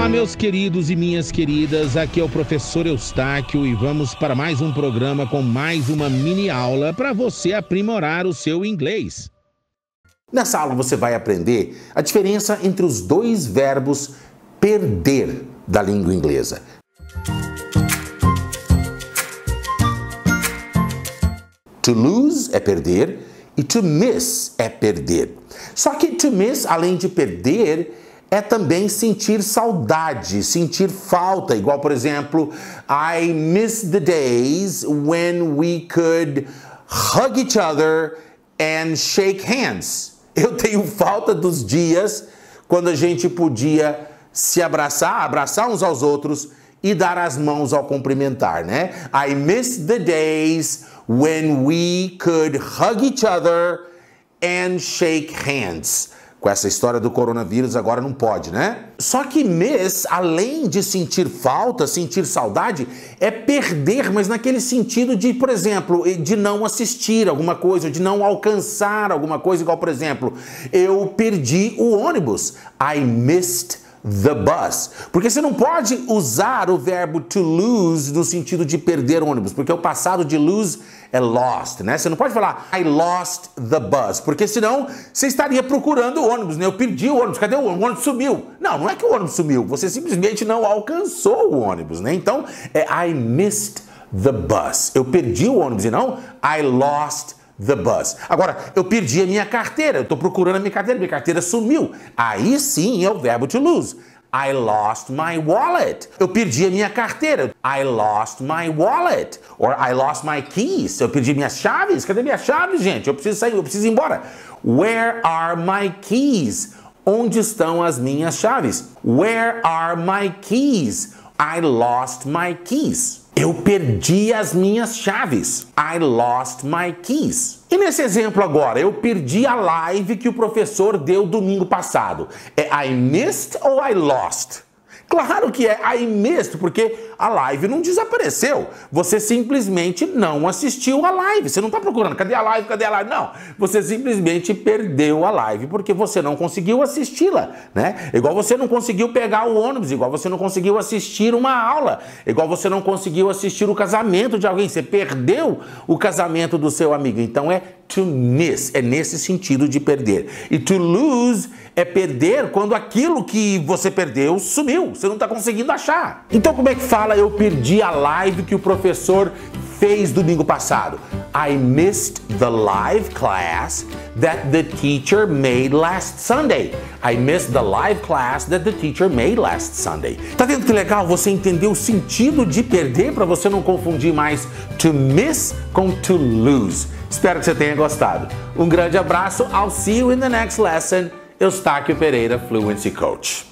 Olá, meus queridos e minhas queridas. Aqui é o professor Eustáquio e vamos para mais um programa com mais uma mini aula para você aprimorar o seu inglês. Nessa aula você vai aprender a diferença entre os dois verbos perder da língua inglesa. To lose é perder e to miss é perder. Só que to miss, além de perder, é também sentir saudade, sentir falta, igual por exemplo, I miss the days when we could hug each other and shake hands. Eu tenho falta dos dias quando a gente podia se abraçar, abraçar uns aos outros e dar as mãos ao cumprimentar, né? I miss the days when we could hug each other and shake hands. Com essa história do coronavírus agora não pode, né? Só que miss, além de sentir falta, sentir saudade, é perder, mas naquele sentido de, por exemplo, de não assistir alguma coisa, de não alcançar alguma coisa, igual, por exemplo, eu perdi o ônibus. I missed the bus. Porque você não pode usar o verbo to lose no sentido de perder ônibus, porque o passado de lose é lost, né? Você não pode falar I lost the bus, porque senão você estaria procurando o ônibus, né? Eu perdi o ônibus, cadê o ônibus? O ônibus sumiu. Não, não é que o ônibus sumiu, você simplesmente não alcançou o ônibus, né? Então, é I missed the bus. Eu perdi o ônibus e não I lost the bus. Agora, eu perdi a minha carteira, eu estou procurando a minha carteira, minha carteira sumiu. Aí sim é o verbo to lose. I lost my wallet. Eu perdi a minha carteira. I lost my wallet. Or I lost my keys. Eu perdi minhas chaves. Cadê minhas chaves, gente? Eu preciso sair, eu preciso ir embora. Where are my keys? Onde estão as minhas chaves? Where are my keys? I lost my keys. Eu perdi as minhas chaves. I lost my keys. E nesse exemplo agora, eu perdi a live que o professor deu domingo passado. É I missed ou I lost? Claro que é I missed, porque a live não desapareceu. Você simplesmente não assistiu a live. Você não está procurando, cadê a live, cadê a live? Não, você simplesmente perdeu a live porque você não conseguiu assisti-la, né? Igual você não conseguiu pegar o ônibus, igual você não conseguiu assistir uma aula, igual você não conseguiu assistir o casamento de alguém. Você perdeu o casamento do seu amigo. Então é to miss, é nesse sentido de perder. E to lose é perder quando aquilo que você perdeu sumiu, você não está conseguindo achar. Então como é que fala eu perdi a live que o professor fez domingo passado? I missed the live class that the teacher made last Sunday. I missed the live class that the teacher made last Sunday. Tá vendo que legal você entender o sentido de perder para você não confundir mais to miss com to lose. Espero que você tenha gostado. Um grande abraço. I'll see you in the next lesson. Eustáquio Pereira, Fluency Coach.